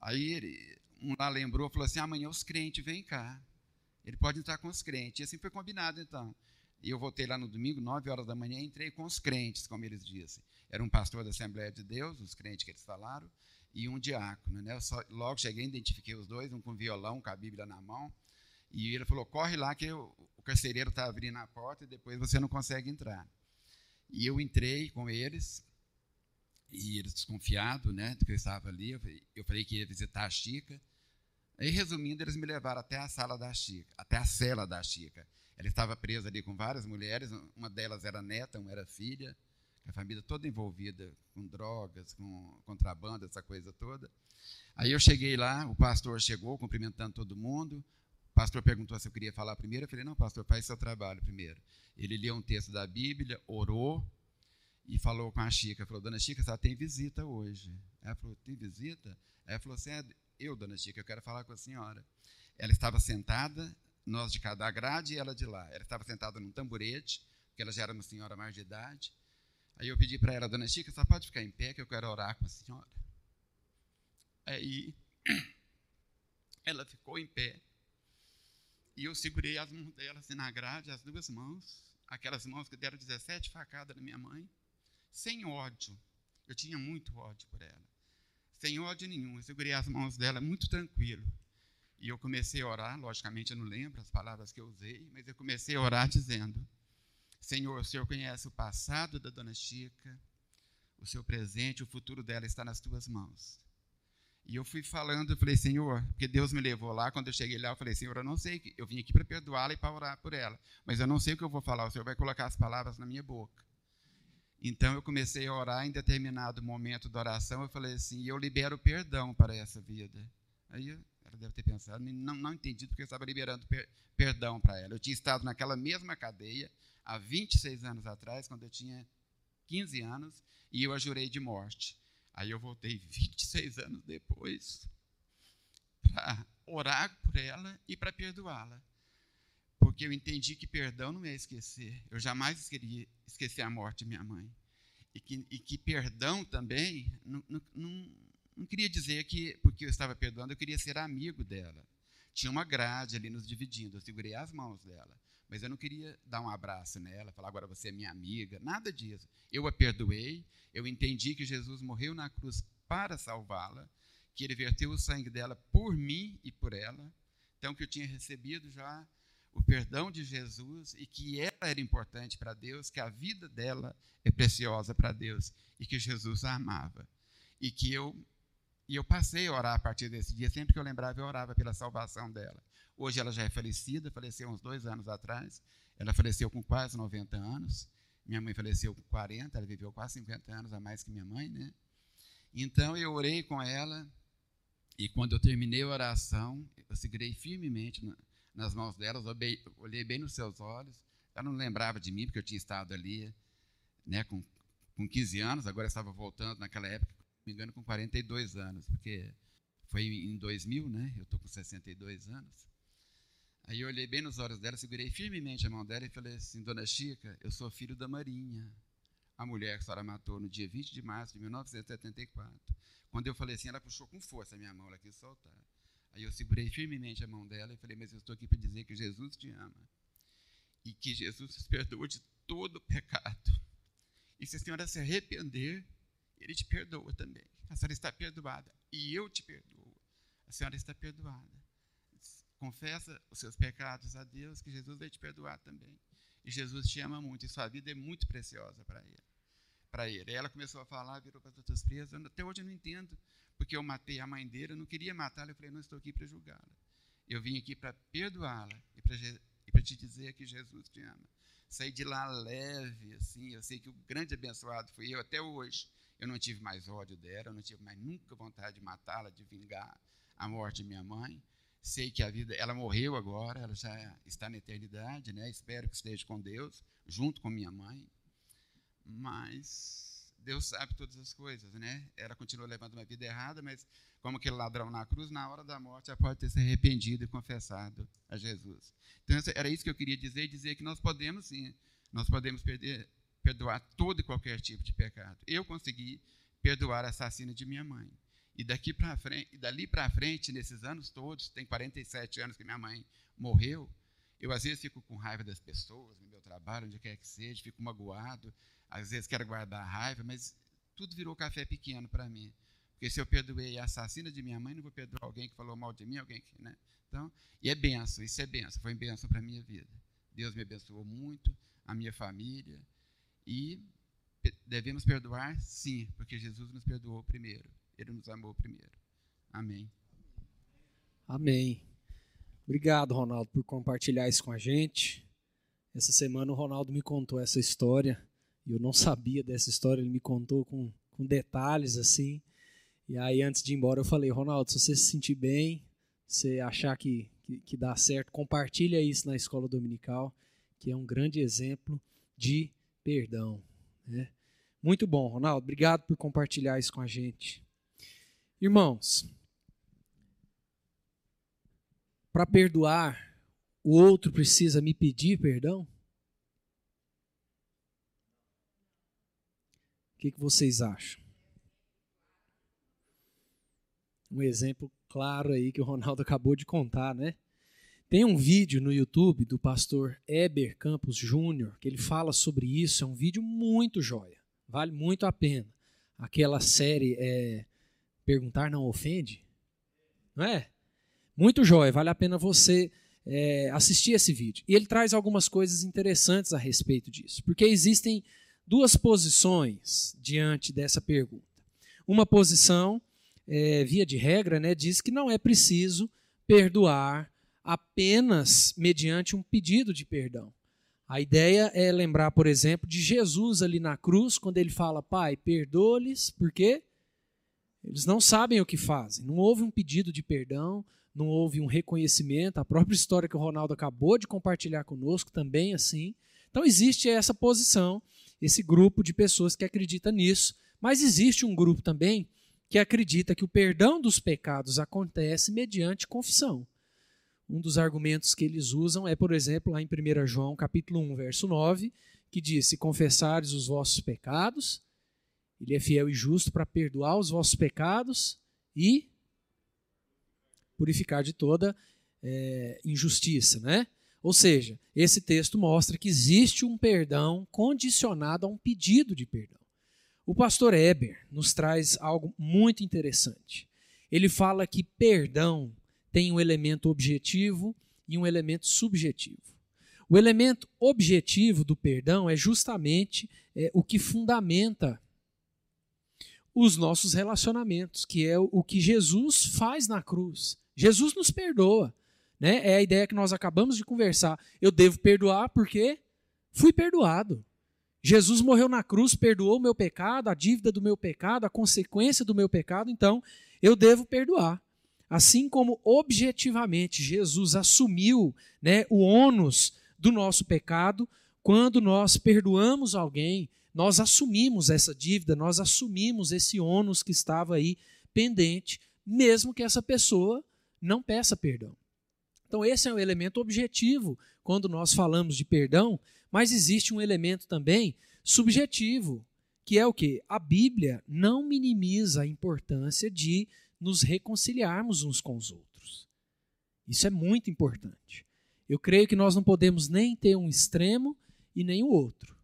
Aí ele, um lá lembrou, falou assim: amanhã os crentes vêm cá. Ele pode entrar com os crentes. E assim foi combinado, então. E eu voltei lá no domingo, 9 horas da manhã, e entrei com os crentes, como eles dizem. Era um pastor da Assembleia de Deus, os crentes que eles falaram, e um diácono. Né? Só, logo cheguei, identifiquei os dois, um com violão, com a Bíblia na mão. E ele falou: corre lá que eu, o carcereiro está abrindo a porta e depois você não consegue entrar. E eu entrei com eles, e eles desconfiados, né, de que eu estava ali, eu falei, eu falei que ia visitar a Chica. Aí, resumindo, eles me levaram até a sala da Chica, até a cela da Chica. Ela estava presa ali com várias mulheres, uma delas era neta, uma era filha, a família toda envolvida com drogas, com contrabando, essa coisa toda. Aí eu cheguei lá, o pastor chegou cumprimentando todo mundo. Pastor perguntou se eu queria falar primeiro. Eu falei: "Não, pastor, faz seu trabalho primeiro". Ele leu um texto da Bíblia, orou, e falou com a Chica, falou, dona Chica, ela tem visita hoje. Ela falou, tem visita? Ela falou assim, é, eu, dona Chica, eu quero falar com a senhora. Ela estava sentada nós de cada grade e ela de lá. Ela estava sentada num tamborete, porque ela já era uma senhora mais de idade. Aí eu pedi para ela, dona Chica, só pode ficar em pé que eu quero orar com a senhora. Aí ela ficou em pé. E eu segurei as mãos dela assim na grade, as duas mãos, aquelas mãos que deram 17 facadas na minha mãe, sem ódio. Eu tinha muito ódio por ela. Sem ódio nenhum. Eu segurei as mãos dela muito tranquilo. E eu comecei a orar, logicamente eu não lembro as palavras que eu usei, mas eu comecei a orar dizendo: Senhor, o Senhor conhece o passado da dona Chica, o seu presente, o futuro dela está nas tuas mãos. E eu fui falando, eu falei, Senhor, porque Deus me levou lá, quando eu cheguei lá, eu falei, Senhor, eu não sei, eu vim aqui para perdoá-la e para orar por ela, mas eu não sei o que eu vou falar, o Senhor vai colocar as palavras na minha boca. Então eu comecei a orar em determinado momento da oração, eu falei assim, eu libero perdão para essa vida. Aí ela deve ter pensado, não, não entendi porque eu estava liberando per, perdão para ela. Eu tinha estado naquela mesma cadeia há 26 anos atrás, quando eu tinha 15 anos, e eu a jurei de morte. Aí eu voltei 26 anos depois para orar por ela e para perdoá-la. Porque eu entendi que perdão não é esquecer. Eu jamais queria esquecer a morte de minha mãe. E que, e que perdão também não, não, não, não queria dizer que, porque eu estava perdoando, eu queria ser amigo dela. Tinha uma grade ali nos dividindo, eu segurei as mãos dela. Mas eu não queria dar um abraço nela, falar agora você é minha amiga, nada disso. Eu a perdoei, eu entendi que Jesus morreu na cruz para salvá-la, que ele verteu o sangue dela por mim e por ela. Então, que eu tinha recebido já o perdão de Jesus e que ela era importante para Deus, que a vida dela é preciosa para Deus e que Jesus a amava. E que eu e eu passei a orar a partir desse dia, sempre que eu lembrava, eu orava pela salvação dela. Hoje ela já é falecida, faleceu uns dois anos atrás. Ela faleceu com quase 90 anos. Minha mãe faleceu com 40, ela viveu quase 50 anos a mais que minha mãe, né? Então eu orei com ela e quando eu terminei a oração, eu segurei firmemente nas mãos dela, olhei bem nos seus olhos. Ela não lembrava de mim porque eu tinha estado ali, né, com, com 15 anos, agora estava voltando naquela época, me engano, com 42 anos, porque foi em 2000, né? Eu estou com 62 anos. Aí eu olhei bem nos olhos dela, segurei firmemente a mão dela e falei assim: Dona Chica, eu sou filho da Marinha, a mulher que a senhora matou no dia 20 de março de 1974. Quando eu falei assim, ela puxou com força a minha mão, ela quis soltar. Aí eu segurei firmemente a mão dela e falei: Mas eu estou aqui para dizer que Jesus te ama e que Jesus te perdoa de todo o pecado. E se a senhora se arrepender, ele te perdoa também. A senhora está perdoada e eu te perdoo. A senhora está perdoada confessa os seus pecados a Deus, que Jesus vai te perdoar também. E Jesus te ama muito, e sua vida é muito preciosa para ele. Para ele. Ela começou a falar, virou para as outras presas. Até hoje eu não entendo, porque eu matei a mãe dele, eu não queria matá-la. Eu falei, não estou aqui para julgá-la. Eu vim aqui para perdoá-la e para te dizer que Jesus te ama. Saí de lá leve, assim. Eu sei que o grande abençoado fui eu até hoje. Eu não tive mais ódio dela, eu não tive mais nunca vontade de matá-la, de vingar a morte de minha mãe sei que a vida, ela morreu agora, ela já está na eternidade, né? Espero que esteja com Deus, junto com minha mãe. Mas Deus sabe todas as coisas, né? Ela continua levando uma vida errada, mas como aquele ladrão na cruz, na hora da morte, ela pode ter se arrependido e confessado a Jesus. Então, era isso que eu queria dizer, dizer que nós podemos sim, nós podemos perder, perdoar todo e qualquer tipo de pecado. Eu consegui perdoar a assassina de minha mãe. E daqui para frente, dali para frente, nesses anos todos, tem 47 anos que minha mãe morreu, eu às vezes fico com raiva das pessoas, no meu trabalho, onde quer que seja, fico magoado, às vezes quero guardar a raiva, mas tudo virou café pequeno para mim. Porque se eu perdoei a assassina de minha mãe, não vou perdoar alguém que falou mal de mim, alguém que, né? Então, e é benção, isso é benção, foi benção para minha vida. Deus me abençoou muito, a minha família, e devemos perdoar, sim, porque Jesus nos perdoou primeiro. Ele nos amou primeiro. Amém. Amém. Obrigado, Ronaldo, por compartilhar isso com a gente. Essa semana o Ronaldo me contou essa história e eu não sabia dessa história. Ele me contou com, com detalhes assim. E aí, antes de ir embora, eu falei: Ronaldo, se você se sentir bem, você achar que, que, que dá certo, compartilha isso na escola dominical, que é um grande exemplo de perdão. Né? Muito bom, Ronaldo. Obrigado por compartilhar isso com a gente. Irmãos, para perdoar, o outro precisa me pedir perdão? O que, que vocês acham? Um exemplo claro aí que o Ronaldo acabou de contar, né? Tem um vídeo no YouTube do pastor Eber Campos Júnior que ele fala sobre isso. É um vídeo muito joia, vale muito a pena. Aquela série é Perguntar Não Ofende, não é? Muito joia, vale a pena você é, assistir esse vídeo. E ele traz algumas coisas interessantes a respeito disso, porque existem duas posições diante dessa pergunta. Uma posição, é, via de regra, né, diz que não é preciso perdoar apenas mediante um pedido de perdão. A ideia é lembrar, por exemplo, de Jesus ali na cruz, quando ele fala: Pai, perdoa-lhes, porque eles não sabem o que fazem. Não houve um pedido de perdão, não houve um reconhecimento. A própria história que o Ronaldo acabou de compartilhar conosco também assim. Então existe essa posição esse grupo de pessoas que acredita nisso. Mas existe um grupo também que acredita que o perdão dos pecados acontece mediante confissão. Um dos argumentos que eles usam é, por exemplo, lá em 1 João, capítulo 1, verso 9, que diz: "Se confessares os vossos pecados, ele é fiel e justo para perdoar os vossos pecados e purificar de toda é, injustiça, né? Ou seja, esse texto mostra que existe um perdão condicionado a um pedido de perdão. O pastor Eber nos traz algo muito interessante. Ele fala que perdão tem um elemento objetivo e um elemento subjetivo. O elemento objetivo do perdão é justamente é, o que fundamenta os nossos relacionamentos, que é o que Jesus faz na cruz. Jesus nos perdoa. Né? É a ideia que nós acabamos de conversar. Eu devo perdoar porque fui perdoado. Jesus morreu na cruz, perdoou o meu pecado, a dívida do meu pecado, a consequência do meu pecado, então eu devo perdoar. Assim como objetivamente Jesus assumiu né, o ônus do nosso pecado, quando nós perdoamos alguém, nós assumimos essa dívida, nós assumimos esse ônus que estava aí pendente, mesmo que essa pessoa não peça perdão. Então, esse é um elemento objetivo quando nós falamos de perdão, mas existe um elemento também subjetivo, que é o que? A Bíblia não minimiza a importância de nos reconciliarmos uns com os outros. Isso é muito importante. Eu creio que nós não podemos nem ter um extremo e nem o outro.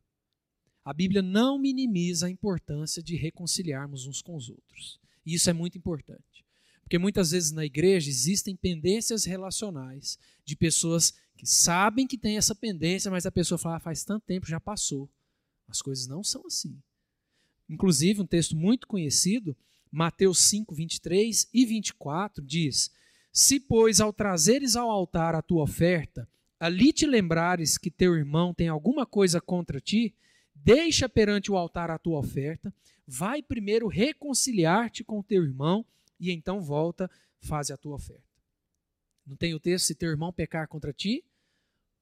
A Bíblia não minimiza a importância de reconciliarmos uns com os outros. E isso é muito importante. Porque muitas vezes na igreja existem pendências relacionais de pessoas que sabem que tem essa pendência, mas a pessoa fala, ah, faz tanto tempo, já passou. As coisas não são assim. Inclusive, um texto muito conhecido, Mateus 5, 23 e 24, diz: Se, pois, ao trazeres ao altar a tua oferta, ali te lembrares que teu irmão tem alguma coisa contra ti, deixa perante o altar a tua oferta, vai primeiro reconciliar-te com teu irmão e então volta, faz a tua oferta. Não tem o texto, se teu irmão pecar contra ti,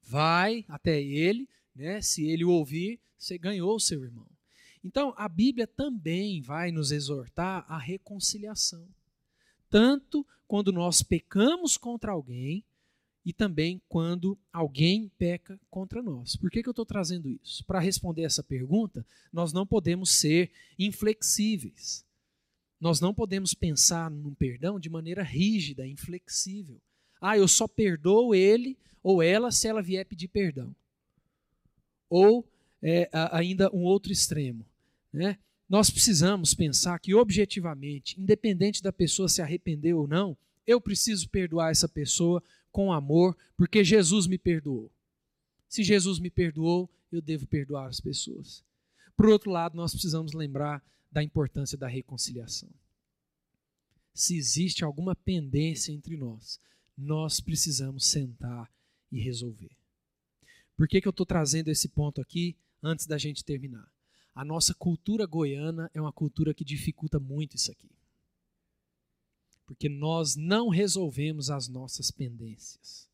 vai até ele, né? Se ele o ouvir, você ganhou o seu irmão. Então, a Bíblia também vai nos exortar à reconciliação. Tanto quando nós pecamos contra alguém e também quando alguém peca contra nós. Por que, que eu estou trazendo isso? Para responder essa pergunta, nós não podemos ser inflexíveis. Nós não podemos pensar no perdão de maneira rígida, inflexível. Ah, eu só perdoo ele ou ela se ela vier pedir perdão. Ou é, ainda um outro extremo. Né? Nós precisamos pensar que, objetivamente, independente da pessoa se arrepender ou não, eu preciso perdoar essa pessoa com amor, porque Jesus me perdoou. Se Jesus me perdoou, eu devo perdoar as pessoas. Por outro lado, nós precisamos lembrar da importância da reconciliação. Se existe alguma pendência entre nós, nós precisamos sentar e resolver. Por que, que eu estou trazendo esse ponto aqui antes da gente terminar? A nossa cultura goiana é uma cultura que dificulta muito isso aqui. Porque nós não resolvemos as nossas pendências.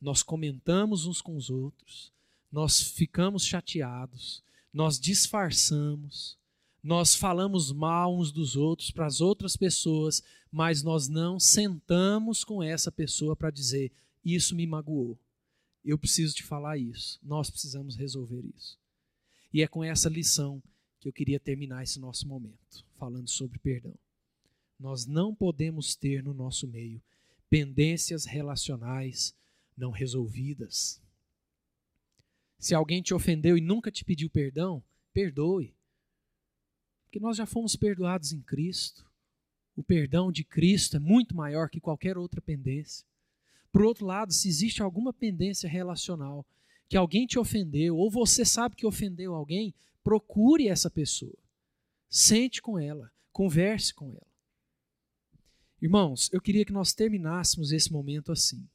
Nós comentamos uns com os outros, nós ficamos chateados, nós disfarçamos, nós falamos mal uns dos outros para as outras pessoas, mas nós não sentamos com essa pessoa para dizer: isso me magoou. Eu preciso te falar isso. Nós precisamos resolver isso. E é com essa lição que eu queria terminar esse nosso momento, falando sobre perdão. Nós não podemos ter no nosso meio pendências relacionais não resolvidas. Se alguém te ofendeu e nunca te pediu perdão, perdoe. Porque nós já fomos perdoados em Cristo. O perdão de Cristo é muito maior que qualquer outra pendência. Por outro lado, se existe alguma pendência relacional que alguém te ofendeu, ou você sabe que ofendeu alguém, procure essa pessoa. Sente com ela, converse com ela. Irmãos, eu queria que nós terminássemos esse momento assim.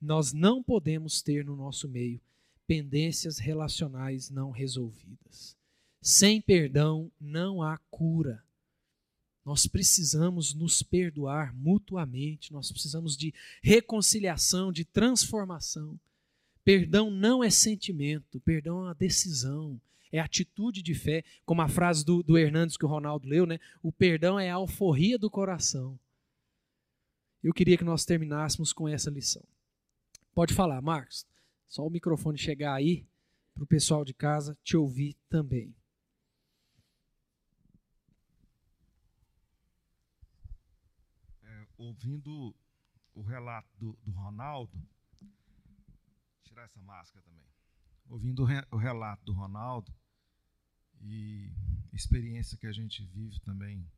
Nós não podemos ter no nosso meio pendências relacionais não resolvidas. Sem perdão não há cura. Nós precisamos nos perdoar mutuamente, nós precisamos de reconciliação, de transformação. Perdão não é sentimento, perdão é uma decisão, é atitude de fé, como a frase do, do Hernandes que o Ronaldo leu, né? O perdão é a alforria do coração. Eu queria que nós terminássemos com essa lição. Pode falar, Marcos. Só o microfone chegar aí para o pessoal de casa te ouvir também. ouvindo o relato do, do Ronaldo, tirar essa máscara também. Ouvindo o, re, o relato do Ronaldo e experiência que a gente vive também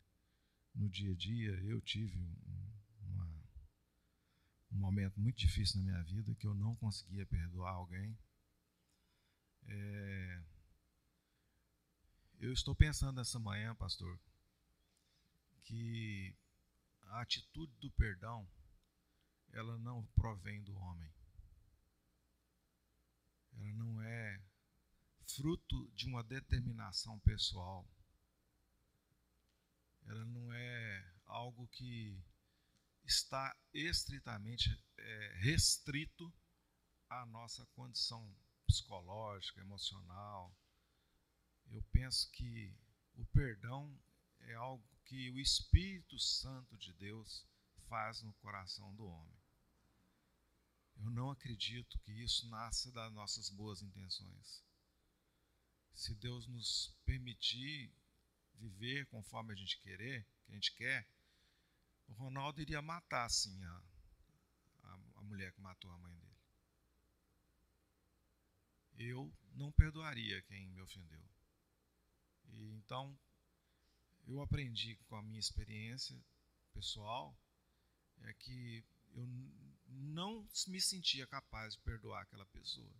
no dia a dia, eu tive uma, um momento muito difícil na minha vida que eu não conseguia perdoar alguém. É, eu estou pensando nessa manhã, pastor, que a atitude do perdão, ela não provém do homem. Ela não é fruto de uma determinação pessoal. Ela não é algo que está estritamente é, restrito à nossa condição psicológica, emocional. Eu penso que o perdão é algo que o Espírito Santo de Deus faz no coração do homem. Eu não acredito que isso nasça das nossas boas intenções. Se Deus nos permitir viver conforme a gente querer, que a gente quer, o Ronaldo iria matar sim a, a, a mulher que matou a mãe dele. Eu não perdoaria quem me ofendeu. E então eu aprendi com a minha experiência pessoal é que eu não me sentia capaz de perdoar aquela pessoa.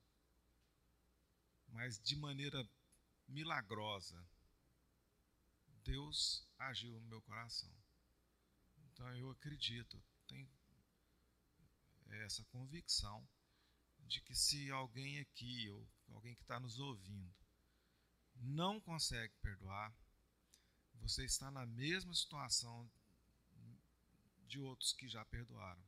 Mas de maneira milagrosa, Deus agiu no meu coração. Então eu acredito, tenho essa convicção de que se alguém aqui, ou alguém que está nos ouvindo, não consegue perdoar, você está na mesma situação de outros que já perdoaram.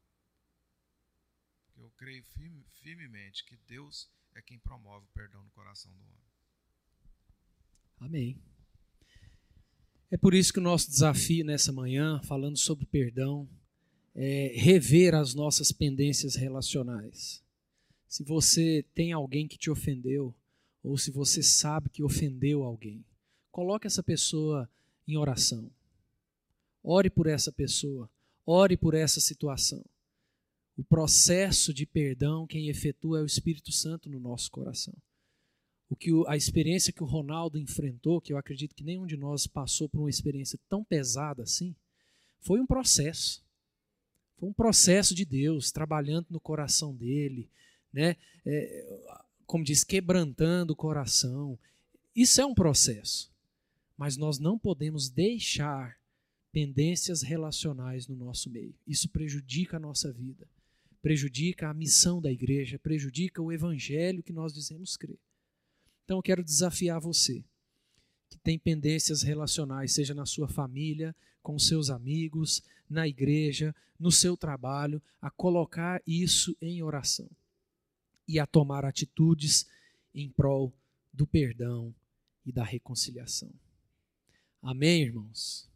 Eu creio firme, firmemente que Deus é quem promove o perdão no coração do homem. Amém. É por isso que o nosso desafio nessa manhã, falando sobre perdão, é rever as nossas pendências relacionais. Se você tem alguém que te ofendeu, ou se você sabe que ofendeu alguém, coloque essa pessoa em oração. Ore por essa pessoa, ore por essa situação. O processo de perdão, quem efetua é o Espírito Santo no nosso coração. O que a experiência que o Ronaldo enfrentou, que eu acredito que nenhum de nós passou por uma experiência tão pesada assim, foi um processo. Foi um processo de Deus trabalhando no coração dele, né? É, como diz, quebrantando o coração. Isso é um processo mas nós não podemos deixar pendências relacionais no nosso meio. Isso prejudica a nossa vida, prejudica a missão da igreja, prejudica o evangelho que nós dizemos crer. Então eu quero desafiar você que tem pendências relacionais, seja na sua família, com seus amigos, na igreja, no seu trabalho, a colocar isso em oração e a tomar atitudes em prol do perdão e da reconciliação. Amém, irmãos?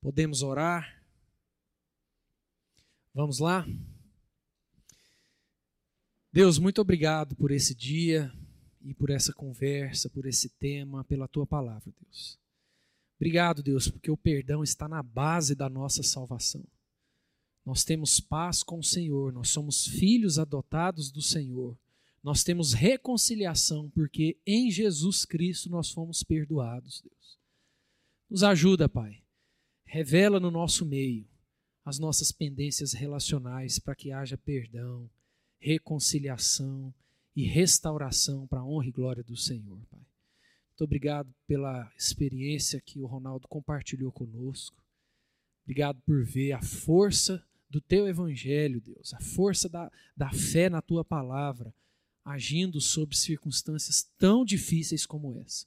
Podemos orar? Vamos lá? Deus, muito obrigado por esse dia e por essa conversa, por esse tema, pela tua palavra, Deus. Obrigado, Deus, porque o perdão está na base da nossa salvação. Nós temos paz com o Senhor, nós somos filhos adotados do Senhor. Nós temos reconciliação porque em Jesus Cristo nós fomos perdoados, Deus. Nos ajuda, Pai. Revela no nosso meio as nossas pendências relacionais para que haja perdão, reconciliação e restauração para a honra e glória do Senhor, Pai. Muito obrigado pela experiência que o Ronaldo compartilhou conosco. Obrigado por ver a força do teu evangelho, Deus, a força da, da fé na tua palavra, agindo sob circunstâncias tão difíceis como essa.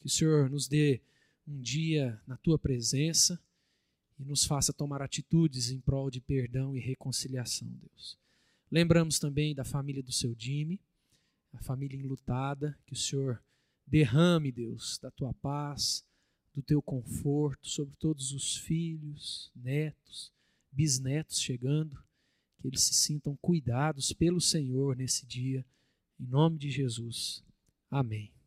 Que o Senhor nos dê um dia na tua presença e nos faça tomar atitudes em prol de perdão e reconciliação, Deus. Lembramos também da família do seu Jimmy, a família enlutada, que o Senhor derrame, Deus, da tua paz, do teu conforto sobre todos os filhos, netos, bisnetos chegando, que eles se sintam cuidados pelo Senhor nesse dia, em nome de Jesus. Amém.